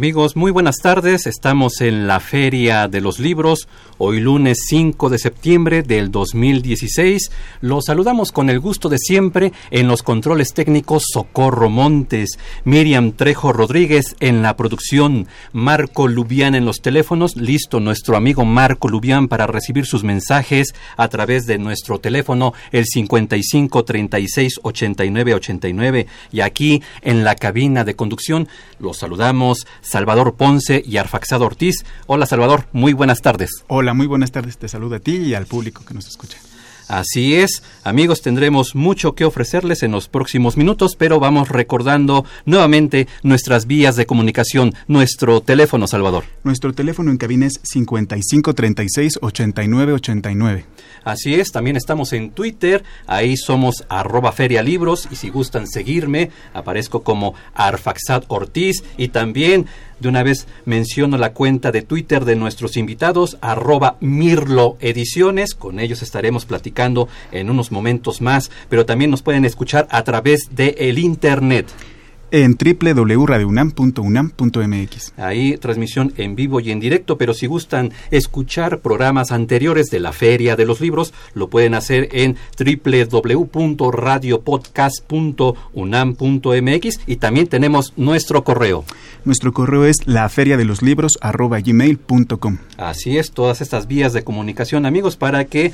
Amigos, muy buenas tardes. Estamos en la Feria de los Libros, hoy lunes 5 de septiembre del 2016. Los saludamos con el gusto de siempre en los controles técnicos Socorro Montes, Miriam Trejo Rodríguez en la producción, Marco Lubián en los teléfonos. Listo nuestro amigo Marco Lubián para recibir sus mensajes a través de nuestro teléfono el 55 36 89 89 y aquí en la cabina de conducción los saludamos Salvador Ponce y Arfaxado Ortiz. Hola Salvador, muy buenas tardes. Hola, muy buenas tardes. Te saludo a ti y al público que nos escucha. Así es, amigos, tendremos mucho que ofrecerles en los próximos minutos, pero vamos recordando nuevamente nuestras vías de comunicación, nuestro teléfono, Salvador. Nuestro teléfono en cabina es 5536-8989. Así es, también estamos en Twitter, ahí somos arroba ferialibros y si gustan seguirme, aparezco como Arfaxad Ortiz y también de una vez menciono la cuenta de Twitter de nuestros invitados, arroba Mirlo Ediciones. Con ellos estaremos platicando en unos momentos más, pero también nos pueden escuchar a través de el Internet en www.radiounam.unam.mx. Ahí transmisión en vivo y en directo, pero si gustan escuchar programas anteriores de la Feria de los Libros, lo pueden hacer en www.radiopodcast.unam.mx y también tenemos nuestro correo. Nuestro correo es laferiadeloslibros@gmail.com. Así es, todas estas vías de comunicación, amigos, para que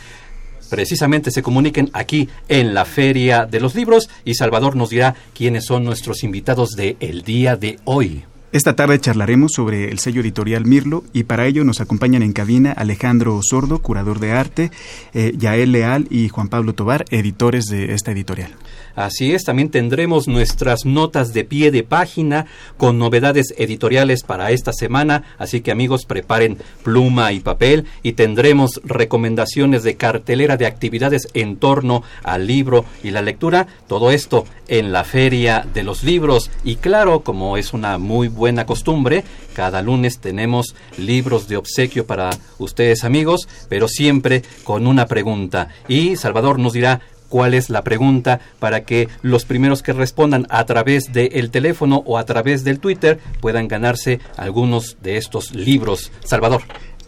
precisamente se comuniquen aquí en la Feria de los Libros y Salvador nos dirá quiénes son nuestros invitados de el día de hoy. Esta tarde charlaremos sobre el sello editorial Mirlo y para ello nos acompañan en cabina Alejandro Sordo, curador de arte, eh, Yael Leal y Juan Pablo Tobar, editores de esta editorial. Así es, también tendremos nuestras notas de pie de página con novedades editoriales para esta semana, así que amigos preparen pluma y papel y tendremos recomendaciones de cartelera de actividades en torno al libro y la lectura, todo esto en la Feria de los Libros. Y claro, como es una muy buena costumbre, cada lunes tenemos libros de obsequio para ustedes amigos, pero siempre con una pregunta. Y Salvador nos dirá cuál es la pregunta para que los primeros que respondan a través del teléfono o a través del Twitter puedan ganarse algunos de estos libros. Salvador.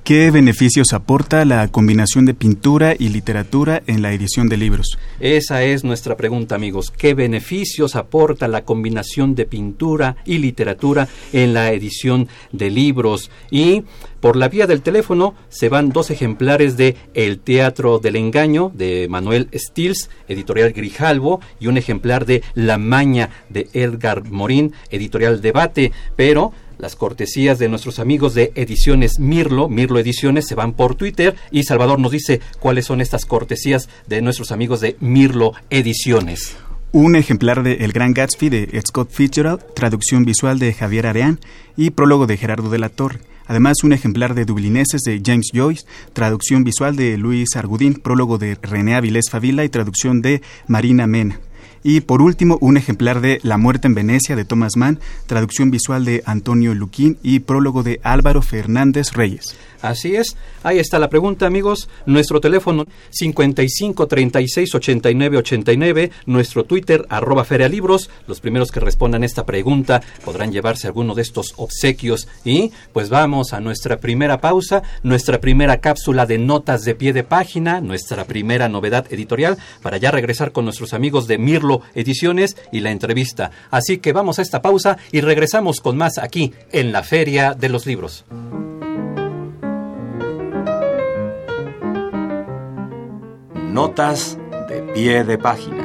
¿Qué beneficios aporta la combinación de pintura y literatura en la edición de libros? Esa es nuestra pregunta, amigos. ¿Qué beneficios aporta la combinación de pintura y literatura en la edición de libros? Y por la vía del teléfono se van dos ejemplares de El Teatro del Engaño de Manuel Stills, editorial Grijalvo, y un ejemplar de La Maña de Edgar Morín, editorial Debate, pero las cortesías de nuestros amigos de Ediciones Mirlo, Mirlo Ediciones, se van por Twitter y Salvador nos dice cuáles son estas cortesías de nuestros amigos de Mirlo Ediciones. Un ejemplar de El Gran Gatsby de Scott Fitzgerald, traducción visual de Javier Areán y prólogo de Gerardo de la Torre. Además, un ejemplar de Dublineses de James Joyce, traducción visual de Luis Argudín, prólogo de René Avilés Favila y traducción de Marina Mena. Y por último, un ejemplar de La muerte en Venecia de Thomas Mann, traducción visual de Antonio Luquín y prólogo de Álvaro Fernández Reyes. Así es, ahí está la pregunta, amigos. Nuestro teléfono 55 36 89 89, nuestro Twitter arroba Libros. Los primeros que respondan esta pregunta podrán llevarse alguno de estos obsequios. Y pues vamos a nuestra primera pausa, nuestra primera cápsula de notas de pie de página, nuestra primera novedad editorial, para ya regresar con nuestros amigos de Mirlo Ediciones y la entrevista. Así que vamos a esta pausa y regresamos con más aquí en la Feria de los Libros. Notas de pie de página.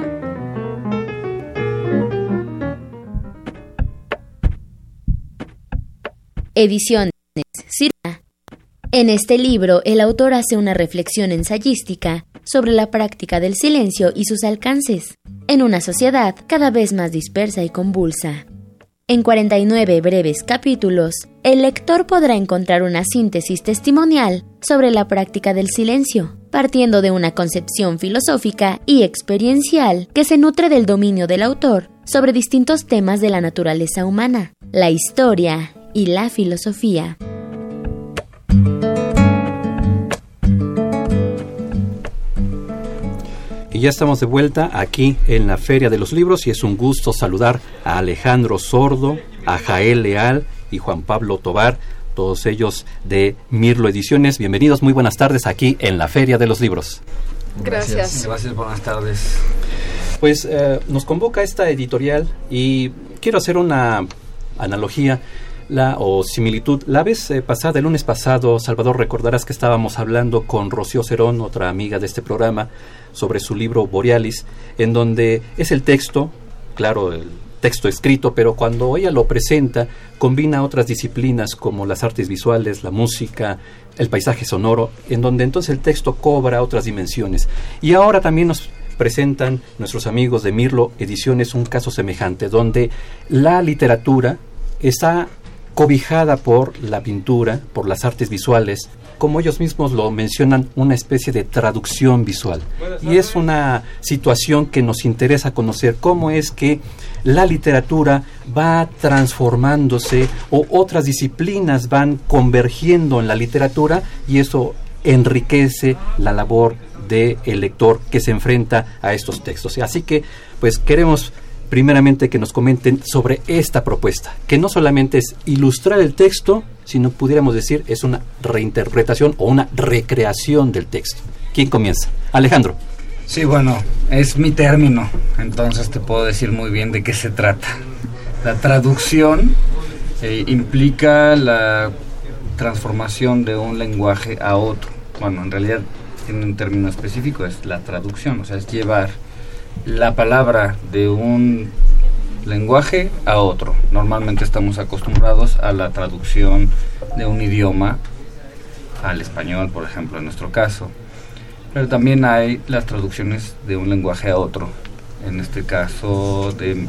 Ediciones Circa. En este libro, el autor hace una reflexión ensayística sobre la práctica del silencio y sus alcances. en una sociedad cada vez más dispersa y convulsa. En 49 breves capítulos, el lector podrá encontrar una síntesis testimonial sobre la práctica del silencio, partiendo de una concepción filosófica y experiencial que se nutre del dominio del autor sobre distintos temas de la naturaleza humana, la historia y la filosofía. Ya estamos de vuelta aquí en la Feria de los Libros y es un gusto saludar a Alejandro Sordo, a Jael Leal y Juan Pablo Tobar, todos ellos de Mirlo Ediciones. Bienvenidos, muy buenas tardes aquí en la Feria de los Libros. Gracias. Gracias, buenas tardes. Pues eh, nos convoca esta editorial y quiero hacer una analogía la o similitud. La vez eh, pasada, el lunes pasado, Salvador, recordarás que estábamos hablando con Rocío Cerón, otra amiga de este programa, sobre su libro Borealis, en donde es el texto, claro, el texto escrito, pero cuando ella lo presenta, combina otras disciplinas como las artes visuales, la música, el paisaje sonoro, en donde entonces el texto cobra otras dimensiones. Y ahora también nos presentan nuestros amigos de Mirlo Ediciones un caso semejante, donde la literatura está cobijada por la pintura, por las artes visuales, como ellos mismos lo mencionan, una especie de traducción visual. Y es una situación que nos interesa conocer, cómo es que la literatura va transformándose o otras disciplinas van convergiendo en la literatura y eso enriquece la labor del lector que se enfrenta a estos textos. Así que, pues queremos primeramente que nos comenten sobre esta propuesta, que no solamente es ilustrar el texto, sino pudiéramos decir es una reinterpretación o una recreación del texto. ¿Quién comienza? Alejandro. Sí, bueno, es mi término, entonces te puedo decir muy bien de qué se trata. La traducción eh, implica la transformación de un lenguaje a otro. Bueno, en realidad tiene un término específico, es la traducción, o sea, es llevar la palabra de un lenguaje a otro. Normalmente estamos acostumbrados a la traducción de un idioma al español, por ejemplo, en nuestro caso. Pero también hay las traducciones de un lenguaje a otro. En este caso de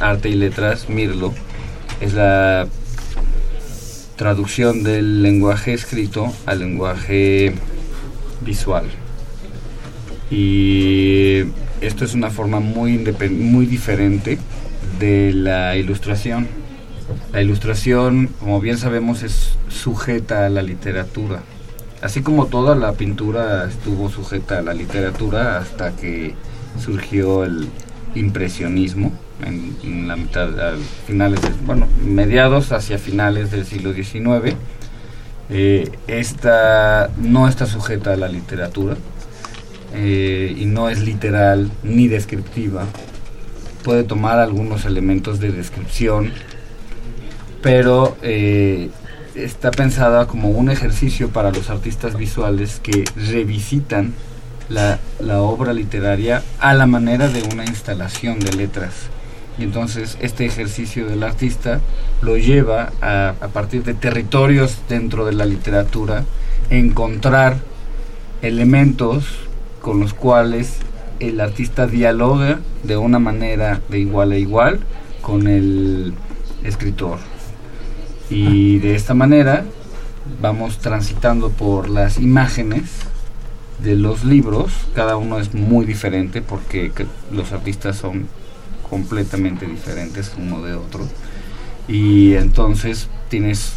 arte y letras, Mirlo, es la traducción del lenguaje escrito al lenguaje visual. Y esto es una forma muy, muy diferente de la ilustración. La ilustración, como bien sabemos, es sujeta a la literatura. Así como toda la pintura estuvo sujeta a la literatura hasta que surgió el impresionismo en, la mitad, finales, bueno, mediados hacia finales del siglo XIX. Eh, esta no está sujeta a la literatura eh, y no es literal ni descriptiva. Puede tomar algunos elementos de descripción, pero eh, está pensada como un ejercicio para los artistas visuales que revisitan la, la, obra literaria a la manera de una instalación de letras. Y entonces este ejercicio del artista lo lleva a, a partir de territorios dentro de la literatura, encontrar elementos con los cuales el artista dialoga de una manera de igual a igual con el escritor. Y de esta manera vamos transitando por las imágenes de los libros, cada uno es muy diferente porque los artistas son completamente diferentes uno de otro. Y entonces tienes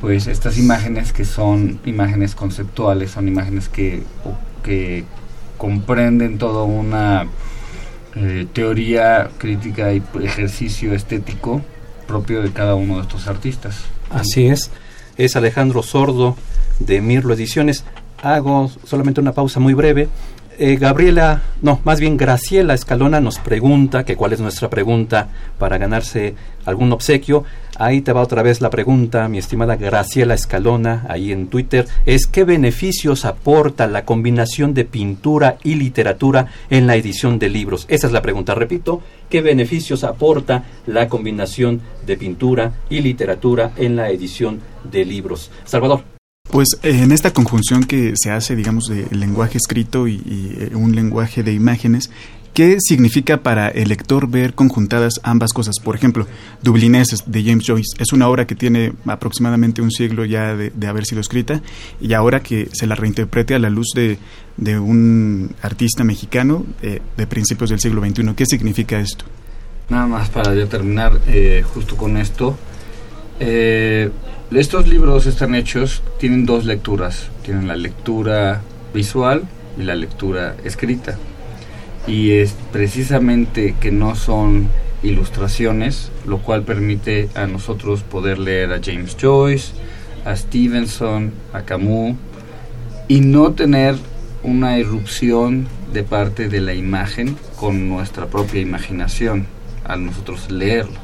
pues estas imágenes que son imágenes conceptuales, son imágenes que que comprenden toda una eh, teoría crítica y ejercicio estético propio de cada uno de estos artistas. Así es, es Alejandro Sordo de Mirlo Ediciones. Hago solamente una pausa muy breve eh, Gabriela, no, más bien Graciela Escalona nos pregunta, que cuál es nuestra pregunta para ganarse algún obsequio. Ahí te va otra vez la pregunta, mi estimada Graciela Escalona, ahí en Twitter, es qué beneficios aporta la combinación de pintura y literatura en la edición de libros. Esa es la pregunta, repito, ¿qué beneficios aporta la combinación de pintura y literatura en la edición de libros? Salvador. Pues eh, en esta conjunción que se hace, digamos, del lenguaje escrito y, eh, un lenguaje de imágenes, ¿Qué significa para el lector ver conjuntadas ambas cosas? Por ejemplo, Dublineses de James Joyce es una obra que tiene aproximadamente un siglo ya de, haber sido escrita y ahora que se la reinterprete a la luz de, un artista mexicano eh, de principios del siglo XXI. ¿Qué significa esto? Nada más para ya terminar eh, justo con esto. Eh, estos libros están hechos, tienen dos lecturas. Tienen la lectura visual y la lectura escrita y es precisamente que no son ilustraciones, lo cual permite a nosotros poder leer a James Joyce, a Stevenson, a Camus y no tener una irrupción de parte de la imagen con nuestra propia imaginación al nosotros leerlo,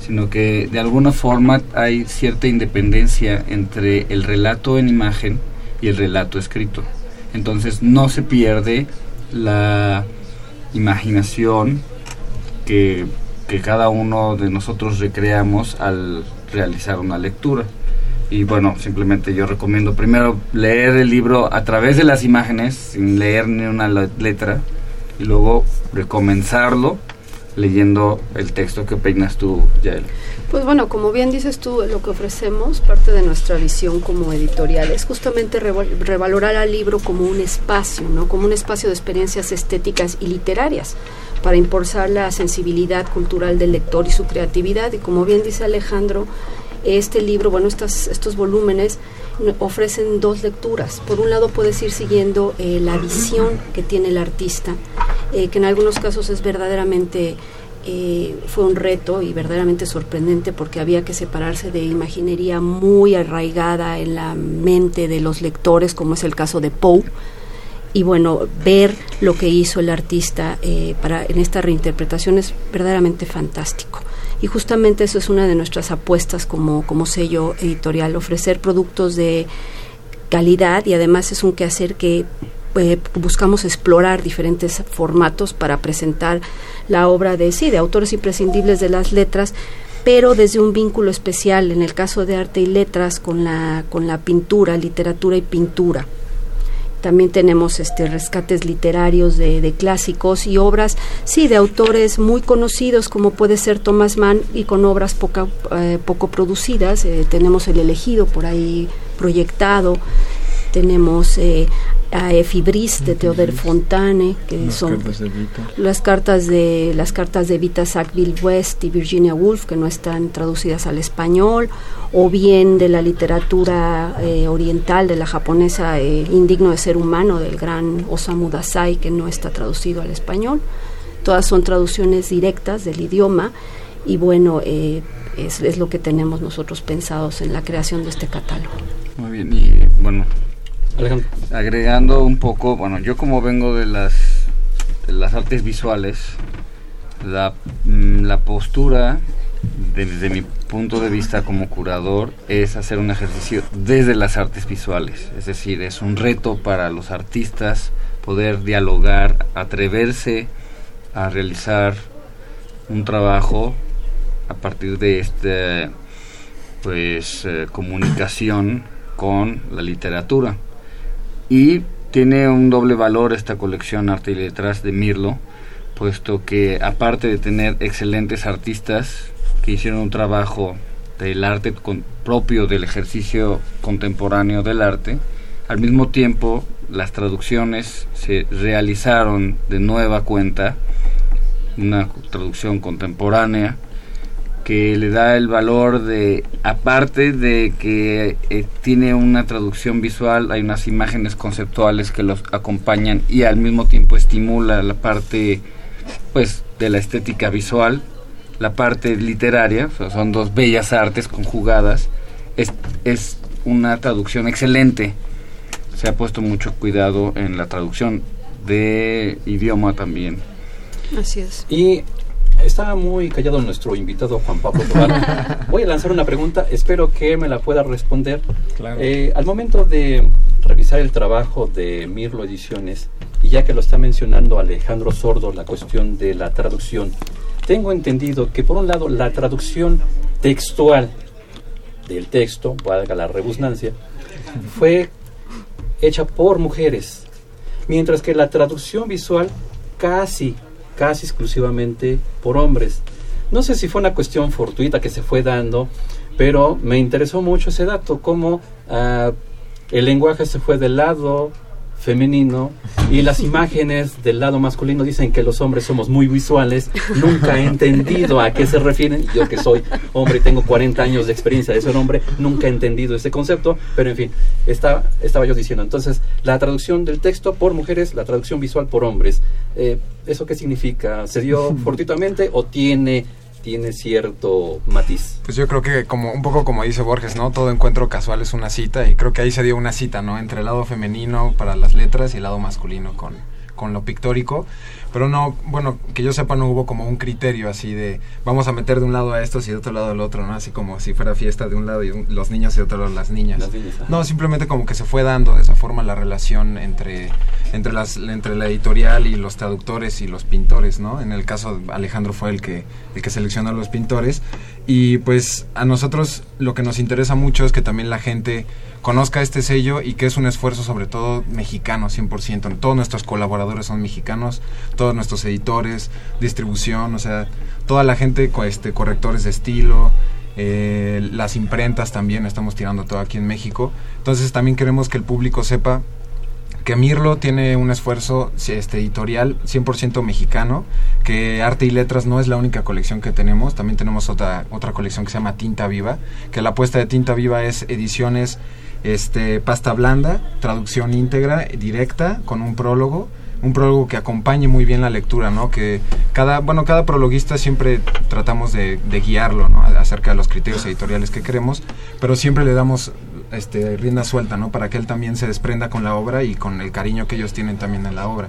sino que de alguna forma hay cierta independencia entre el relato en imagen y el relato escrito. Entonces no se pierde la imaginación que, cada uno de nosotros recreamos al realizar una lectura. Y bueno, simplemente yo recomiendo primero leer el libro a través de las imágenes, sin leer ni una letra, y luego recomenzarlo leyendo el texto que peinas tú, Yael. Pues bueno, como bien dices tú, lo que ofrecemos, parte de nuestra visión como editorial, es justamente revalorar al libro como un espacio, ¿no? Como un espacio de experiencias estéticas y literarias para impulsar la sensibilidad cultural del lector y su creatividad. Y como bien dice Alejandro, este libro, bueno, estas, estos volúmenes ofrecen dos lecturas. Por un lado puedes ir siguiendo eh, la visión que tiene el artista, eh, que en algunos casos es verdaderamente eh, fue un reto y verdaderamente sorprendente porque había que separarse de imaginería muy arraigada en la mente de los lectores, como es el caso de Poe. Y bueno, ver lo que hizo el artista eh, para, en esta reinterpretación es verdaderamente fantástico. Y justamente eso es una de nuestras apuestas como, como sello editorial, ofrecer productos de calidad y además es un quehacer que eh, buscamos explorar diferentes formatos para presentar la obra de sí, de autores imprescindibles de las letras, pero desde un vínculo especial, en el caso de arte y letras, con la, con la pintura, literatura y pintura. También tenemos este rescates literarios de, clásicos y obras, sí, de autores muy conocidos como puede ser Thomas Mann y con obras eh, poco producidas. Eh, tenemos El elegido por ahí proyectado. Tenemos eh, a Efibris de Theodore Fontane, que son las cartas de las cartas de Vita Sackville West y Virginia Woolf, que no están traducidas al español, o bien de la literatura eh, oriental de la japonesa eh, Indigno de ser humano del gran Osamu Dazai, que no está traducido al español. Todas son traducciones directas del idioma y bueno, eh, es, es lo que tenemos nosotros pensados en la creación de este catálogo. Muy bien, y bueno, Agregando un poco, bueno, yo como vengo de las, las artes visuales, la, mm, la postura desde mi punto de vista como curador es hacer un ejercicio desde las artes visuales, es decir, es un reto para los artistas poder dialogar, atreverse a realizar un trabajo a partir de esta pues eh, comunicación con la literatura y tiene un doble valor esta colección Arte y Letras de Mirlo, puesto que aparte de tener excelentes artistas que hicieron un trabajo del arte propio del ejercicio contemporáneo del arte, al mismo tiempo las traducciones se realizaron de nueva cuenta, una traducción contemporánea que le da el valor de, aparte de que eh, tiene una traducción visual, hay unas imágenes conceptuales que los acompañan y al mismo tiempo estimula la parte pues de la estética visual, la parte literaria, son dos bellas artes conjugadas, es, es una traducción excelente. Se ha puesto mucho cuidado en la traducción de idioma también. Así es. Y Está muy callado nuestro invitado Juan Pablo Voy a lanzar una pregunta, espero que me la pueda responder. Eh, al momento de revisar el trabajo de Mirlo Ediciones, y ya que lo está mencionando Alejandro Sordo, la cuestión de la traducción, tengo entendido que por un lado la traducción textual del texto, valga la redundancia, fue hecha por mujeres, mientras que la traducción visual casi, casi exclusivamente por hombres. No sé si fue una cuestión fortuita que se fue dando, pero me interesó mucho ese dato, cómo ah, el lenguaje se fue del lado femenino y las imágenes del lado masculino dicen que los hombres somos muy visuales. Nunca he entendido a qué se refieren. Yo que soy hombre y tengo 40 años de experiencia de ser hombre, nunca he entendido ese concepto, pero en fin, estaba, yo diciendo. Entonces, la traducción del texto por mujeres, la traducción visual por hombres. Eh, ¿Eso qué significa? ¿Se dio fortuitamente o tiene tiene cierto matiz. Pues yo creo que como un poco como dice Borges, ¿no? Todo encuentro casual es una cita y creo que ahí se dio una cita, ¿no? Entre el lado femenino para las letras y el lado masculino con, con lo pictórico pero no, bueno, que yo sepa no hubo como un criterio así de vamos a meter de un lado a estos y de otro lado al otro, ¿no? Así como si fuera fiesta de un lado y los niños y de otro lado las niñas. no, simplemente como que se fue dando de esa forma la relación entre, entre, las, entre la editorial y los traductores y los pintores, ¿no? En el caso Alejandro fue el que, el que seleccionó a los pintores y pues a nosotros lo que nos interesa mucho es que también la gente conozca este sello y que es un esfuerzo sobre todo mexicano 100%. Todos nuestros colaboradores son mexicanos, todos nuestros editores, distribución, o sea, toda la gente, este, correctores de estilo, eh, las imprentas también estamos tirando todo aquí en México. Entonces también queremos que el público sepa que Mirlo tiene un esfuerzo este, editorial 100% mexicano, que Arte y Letras no es la única colección que tenemos, también tenemos otra, otra colección que se llama Tinta Viva, que la apuesta de Tinta Viva es ediciones este, pasta blanda, traducción íntegra, directa, con un prólogo, un prólogo que acompañe muy bien la lectura, ¿no? Que cada, bueno, cada prologuista siempre tratamos de, guiarlo, ¿no? Acerca de los criterios editoriales que queremos, pero siempre le damos este, rienda suelta, ¿no? Para que él también se desprenda con la obra y con el cariño que ellos tienen también en la obra.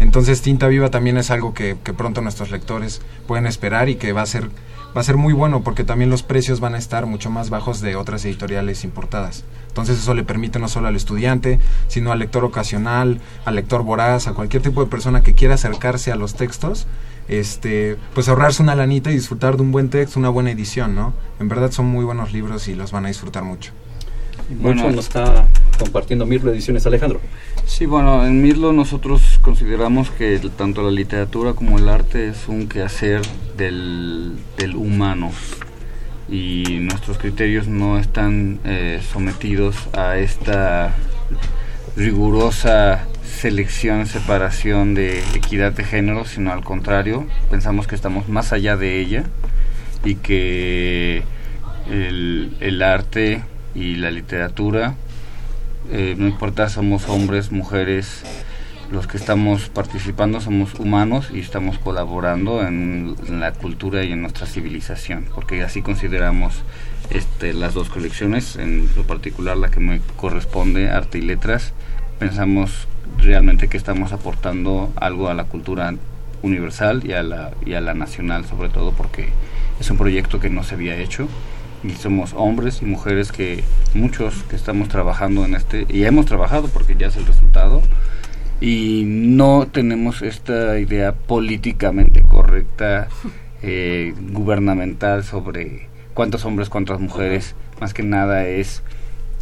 Entonces Tinta Viva también es algo que, que pronto nuestros lectores pueden esperar y que va a ser va a ser muy bueno porque también los precios van a estar mucho más bajos de otras editoriales importadas. Entonces eso le permite no solo al estudiante, sino al lector ocasional, al lector voraz, a cualquier tipo de persona que quiera acercarse a los textos, este, pues ahorrarse una lanita y disfrutar de un buen texto, una buena edición, ¿no? En verdad son muy buenos libros y los van a disfrutar mucho. Bueno, nos está compartiendo Mirlo Ediciones Alejandro. Sí, bueno, en Mirlo nosotros consideramos que tanto la literatura como el arte es un quehacer del, del humano y nuestros criterios no están eh, sometidos a esta rigurosa selección, separación de equidad de género, sino al contrario, pensamos que estamos más allá de ella y que el, el arte y la literatura, eh, no importa somos hombres, mujeres, los que estamos participando somos humanos y estamos colaborando en, la cultura y en nuestra civilización, porque así consideramos este, las dos colecciones, en lo particular la que me corresponde, arte y letras, pensamos realmente que estamos aportando algo a la cultura universal y a la, y a la nacional sobre todo porque es un proyecto que no se había hecho y somos hombres y mujeres que muchos que estamos trabajando en este y hemos trabajado porque ya es el resultado y no tenemos esta idea políticamente correcta eh, gubernamental sobre cuántos hombres cuántas mujeres. Más que nada es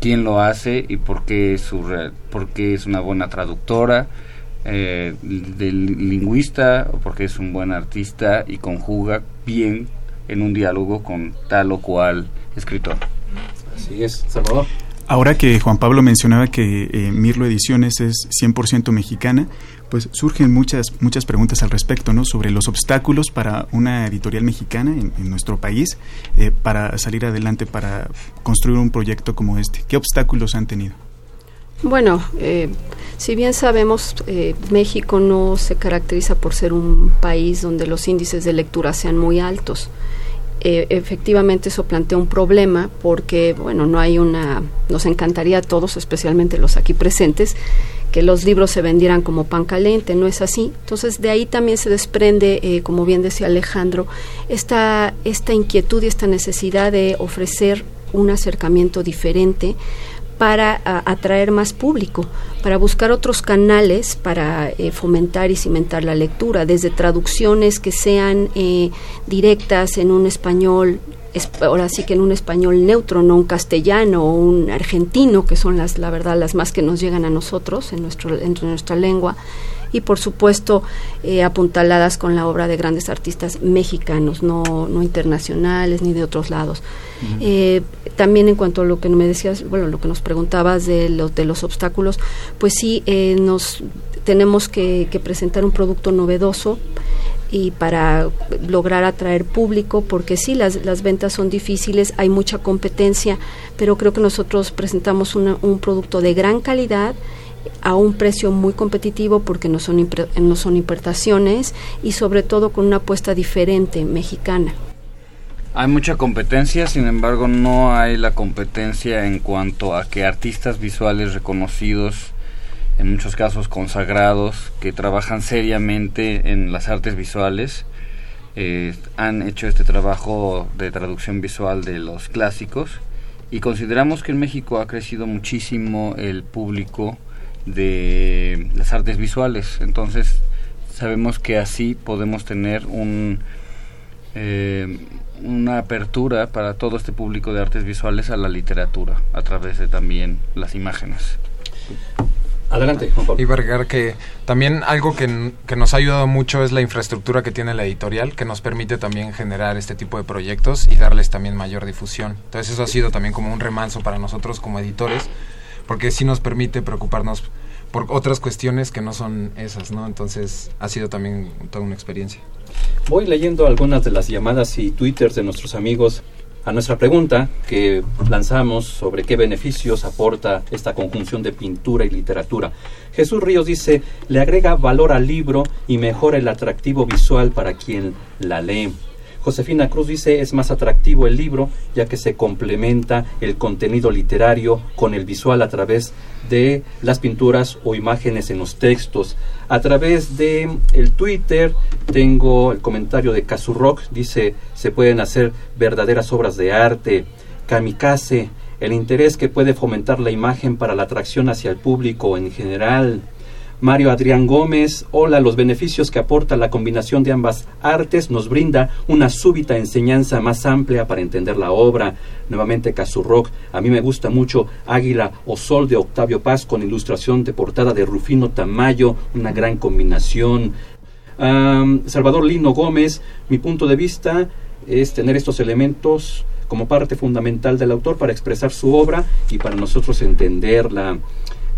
quién lo hace y por qué es su por qué es una buena traductora eh, del lingüista o porque es un buen artista y conjuga bien en un diálogo con tal o cual escritor. Así es, Salvador. Ahora que Juan Pablo mencionaba que eh, Mirlo Ediciones es 100% mexicana, pues surgen muchas muchas preguntas al respecto, ¿no? Sobre los obstáculos para una editorial mexicana en, nuestro país eh, para salir adelante, para construir un proyecto como este. ¿Qué obstáculos han tenido? Bueno, eh, si bien sabemos, eh, México no se caracteriza por ser un país donde los índices de lectura sean muy altos. Eh, efectivamente eso plantea un problema porque, bueno, no hay una, nos encantaría a todos, especialmente los aquí presentes, que los libros se vendieran como pan caliente, no es así. Entonces de ahí también se desprende, como bien decía Alejandro, esta, esta inquietud y esta necesidad de ofrecer un acercamiento diferente para atraer más público, para buscar otros canales para eh, fomentar y cimentar la lectura, desde traducciones que sean eh, directas en un español ahora sí que en un español neutro, no un castellano o un argentino, que son las, la verdad, las más que nos llegan a nosotros en, nuestro, en nuestra lengua y por supuesto eh, apuntaladas con la obra de grandes artistas mexicanos, no, no internacionales ni de otros lados. Eh, también en cuanto a lo que me decías, bueno, lo que nos preguntabas de los, de los obstáculos, pues sí, eh, nos tenemos que, presentar un producto novedoso y para lograr atraer público, porque sí, las, las ventas son difíciles, hay mucha competencia, pero creo que nosotros presentamos un producto de gran calidad a un precio muy competitivo porque no son, no son importaciones y sobre todo con una apuesta diferente mexicana. Hay mucha competencia, sin embargo no hay la competencia en cuanto a que artistas visuales reconocidos, en muchos casos consagrados, que trabajan seriamente en las artes visuales, eh, han hecho este trabajo de traducción visual de los clásicos y consideramos que en México ha crecido muchísimo el público de las artes visuales. Entonces sabemos que así podemos tener un, eh, una apertura para todo este público de artes visuales a la literatura a través de también las imágenes. Adelante, Juan Pablo. Y vergar que también algo que, que, nos ha ayudado mucho es la infraestructura que tiene la editorial, que nos permite también generar este tipo de proyectos y darles también mayor difusión. Entonces eso ha sido también como un remanso para nosotros como editores porque sí nos permite preocuparnos por otras cuestiones que no son esas, ¿no? Entonces ha sido también toda una experiencia. Voy leyendo algunas de las llamadas y twitters de nuestros amigos a nuestra pregunta que lanzamos sobre qué beneficios aporta esta conjunción de pintura y literatura. Jesús Ríos dice, le agrega valor al libro y mejora el atractivo visual para quien la lee. Josefina Cruz dice es más atractivo el libro ya que se complementa el contenido literario con el visual a través de las pinturas o imágenes en los textos. A través de el Twitter tengo el comentario de Rock dice se pueden hacer verdaderas obras de arte. Kamikaze, el interés que puede fomentar la imagen para la atracción hacia el público en general. Mario Adrián Gómez, hola, los beneficios que aporta la combinación de ambas artes nos brinda una súbita enseñanza más amplia para entender la obra. Nuevamente Rock, a mí me gusta mucho Águila o Sol de Octavio Paz con ilustración de portada de Rufino Tamayo, una gran combinación. Salvador Lino Gómez, mi punto de vista es tener estos elementos como parte fundamental del autor para expresar su obra y para nosotros entenderla.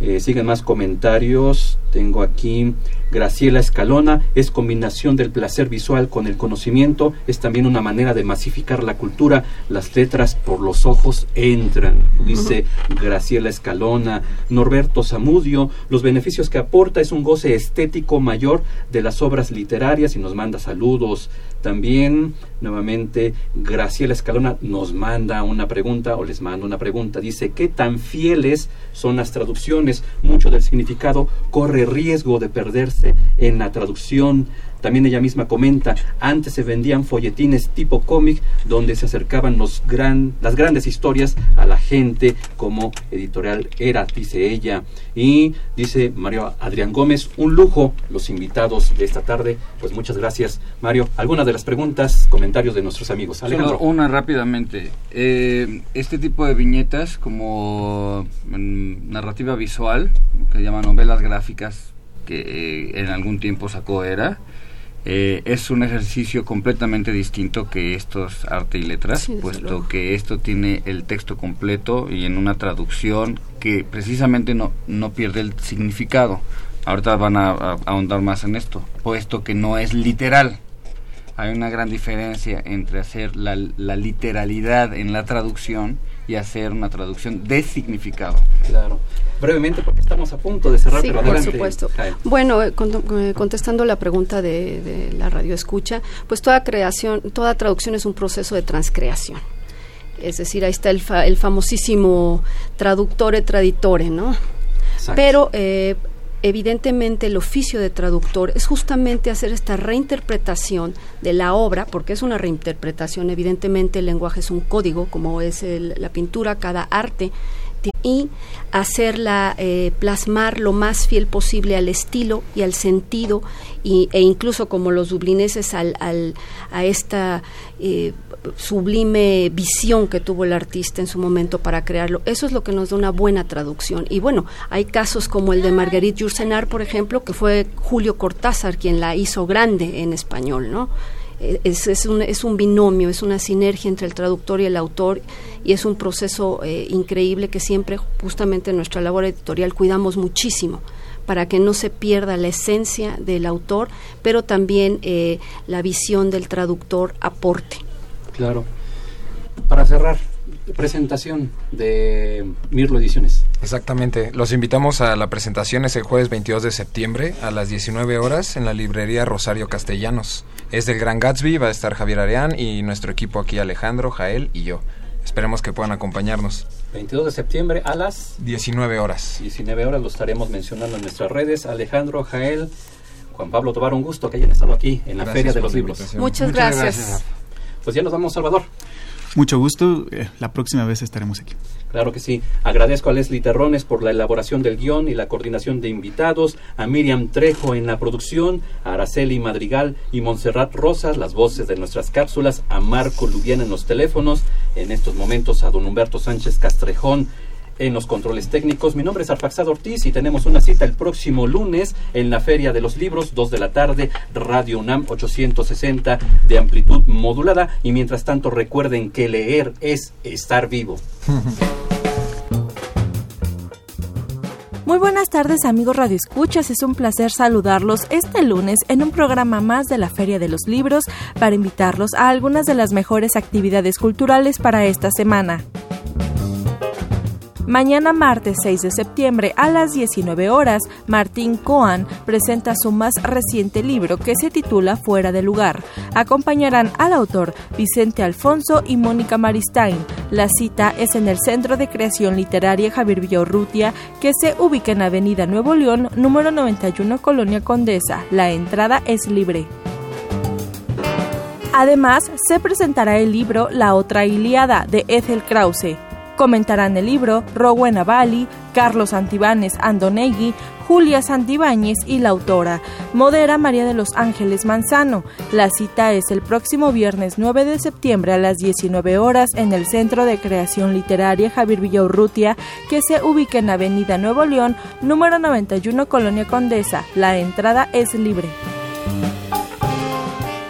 Eh, siguen más comentarios. Tengo aquí Graciela Escalona. Es combinación del placer visual con el conocimiento. Es también una manera de masificar la cultura. Las letras por los ojos entran. Dice Graciela Escalona. Norberto Zamudio. Los beneficios que aporta es un goce estético mayor de las obras literarias y nos manda saludos. También, nuevamente, Graciela Escalona nos manda una pregunta o les manda una pregunta. Dice, ¿qué tan fieles son las traducciones? Mucho del significado corre riesgo de perderse en la traducción también ella misma comenta, antes se vendían folletines tipo cómic donde se acercaban los gran, las grandes historias a la gente como editorial era, dice ella. Y dice Mario Adrián Gómez, un lujo los invitados de esta tarde. Pues muchas gracias, Mario. Algunas de las preguntas, comentarios de nuestros amigos. Alejandro. una rápidamente. Eh, este tipo de viñetas como mm, narrativa visual, que se llama novelas gráficas, que eh, en algún tiempo sacó Era, eh, es un ejercicio completamente distinto que estos arte y letras, puesto que esto tiene el texto completo y en una traducción que precisamente no, no pierde el significado. Ahorita van a, ahondar más en esto, puesto que no es literal. Hay una gran diferencia entre hacer la, la literalidad en la traducción y hacer una traducción de significado. Claro. Brevemente, porque estamos a punto de cerrar, sí, por supuesto. Bueno, eh, eh, contestando la pregunta de, la radio escucha, pues toda creación, toda traducción es un proceso de transcreación. Es decir, ahí está el, el famosísimo traductore traditore, ¿no? Pero eh, evidentemente el oficio de traductor es justamente hacer esta reinterpretación de la obra, porque es una reinterpretación, evidentemente el lenguaje es un código, como es la pintura, cada arte y hacerla eh, plasmar lo más fiel posible al estilo y al sentido y, e incluso como los dublineses al, al, a esta eh, sublime visión que tuvo el artista en su momento para crearlo. Eso es lo que nos da una buena traducción. Y bueno, hay casos como el de Marguerite Yourcenar, por ejemplo, que fue Julio Cortázar quien la hizo grande en español, ¿no? Eh, es, es, un, es un binomio, es una sinergia entre el traductor y el autor y es un proceso eh, increíble que siempre justamente en nuestra labor editorial cuidamos muchísimo para que no se pierda la esencia del autor, pero también eh, la visión del traductor aporte. Claro. Para cerrar, presentación de Mirlo Ediciones. Exactamente. Los invitamos a la presentación es el jueves 22 de septiembre a las 19 horas en la librería Rosario Castellanos. Es del Gran Gatsby, va a estar Javier Areán y nuestro equipo aquí Alejandro, Jael y yo. Esperemos que puedan acompañarnos. 22 de septiembre a las 19 horas. 19 horas lo estaremos mencionando en nuestras redes. Alejandro, Jael, Juan Pablo Tobar, un gusto que hayan estado aquí en la Feria de los Libros. Muchas, Muchas gracias. gracias. Pues ya nos vamos, Salvador. Mucho gusto, eh, la próxima vez estaremos aquí. Claro que sí. Agradezco a Leslie Terrones por la elaboración del guion y la coordinación de invitados, a Miriam Trejo en la producción, a Araceli Madrigal y Montserrat Rosas, las voces de nuestras cápsulas, a Marco Lubiana en los teléfonos, en estos momentos a don Humberto Sánchez Castrejón en los controles técnicos. Mi nombre es Arfaxado Ortiz y tenemos una cita el próximo lunes en la Feria de los Libros, 2 de la tarde, Radio UNAM 860 de amplitud modulada. Y mientras tanto recuerden que leer es estar vivo. Muy buenas tardes amigos Radio Escuchas, es un placer saludarlos este lunes en un programa más de la Feria de los Libros para invitarlos a algunas de las mejores actividades culturales para esta semana. Mañana martes 6 de septiembre a las 19 horas, Martín Coan presenta su más reciente libro que se titula Fuera de lugar. Acompañarán al autor Vicente Alfonso y Mónica Maristain. La cita es en el Centro de Creación Literaria Javier Villaurrutia, que se ubica en Avenida Nuevo León, número 91, Colonia Condesa. La entrada es libre. Además, se presentará el libro La otra Iliada de Ethel Krause. Comentarán el libro Rowena Bali, Carlos Antibáñez Andonegui, Julia Santibáñez y la autora. Modera María de los Ángeles Manzano. La cita es el próximo viernes 9 de septiembre a las 19 horas en el Centro de Creación Literaria Javier Villaurrutia, que se ubica en Avenida Nuevo León, número 91, Colonia Condesa. La entrada es libre.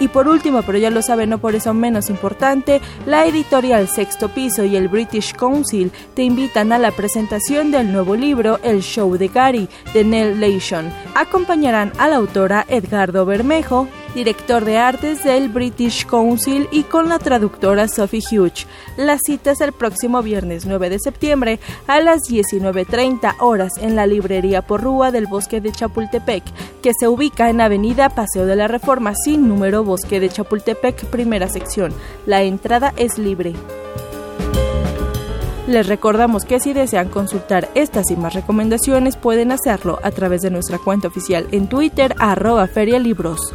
Y por último, pero ya lo saben, no por eso menos importante, la editorial Sexto Piso y el British Council te invitan a la presentación del nuevo libro El Show de Gary de Nell Leishon. Acompañarán a la autora Edgardo Bermejo, director de artes del British Council y con la traductora Sophie Hughes. La cita es el próximo viernes 9 de septiembre a las 19.30 horas en la librería Porrúa del Bosque de Chapultepec, que se ubica en Avenida Paseo de la Reforma sin número Bosque de Chapultepec, primera sección. La entrada es libre. Les recordamos que si desean consultar estas y más recomendaciones pueden hacerlo a través de nuestra cuenta oficial en Twitter arroba ferialibros.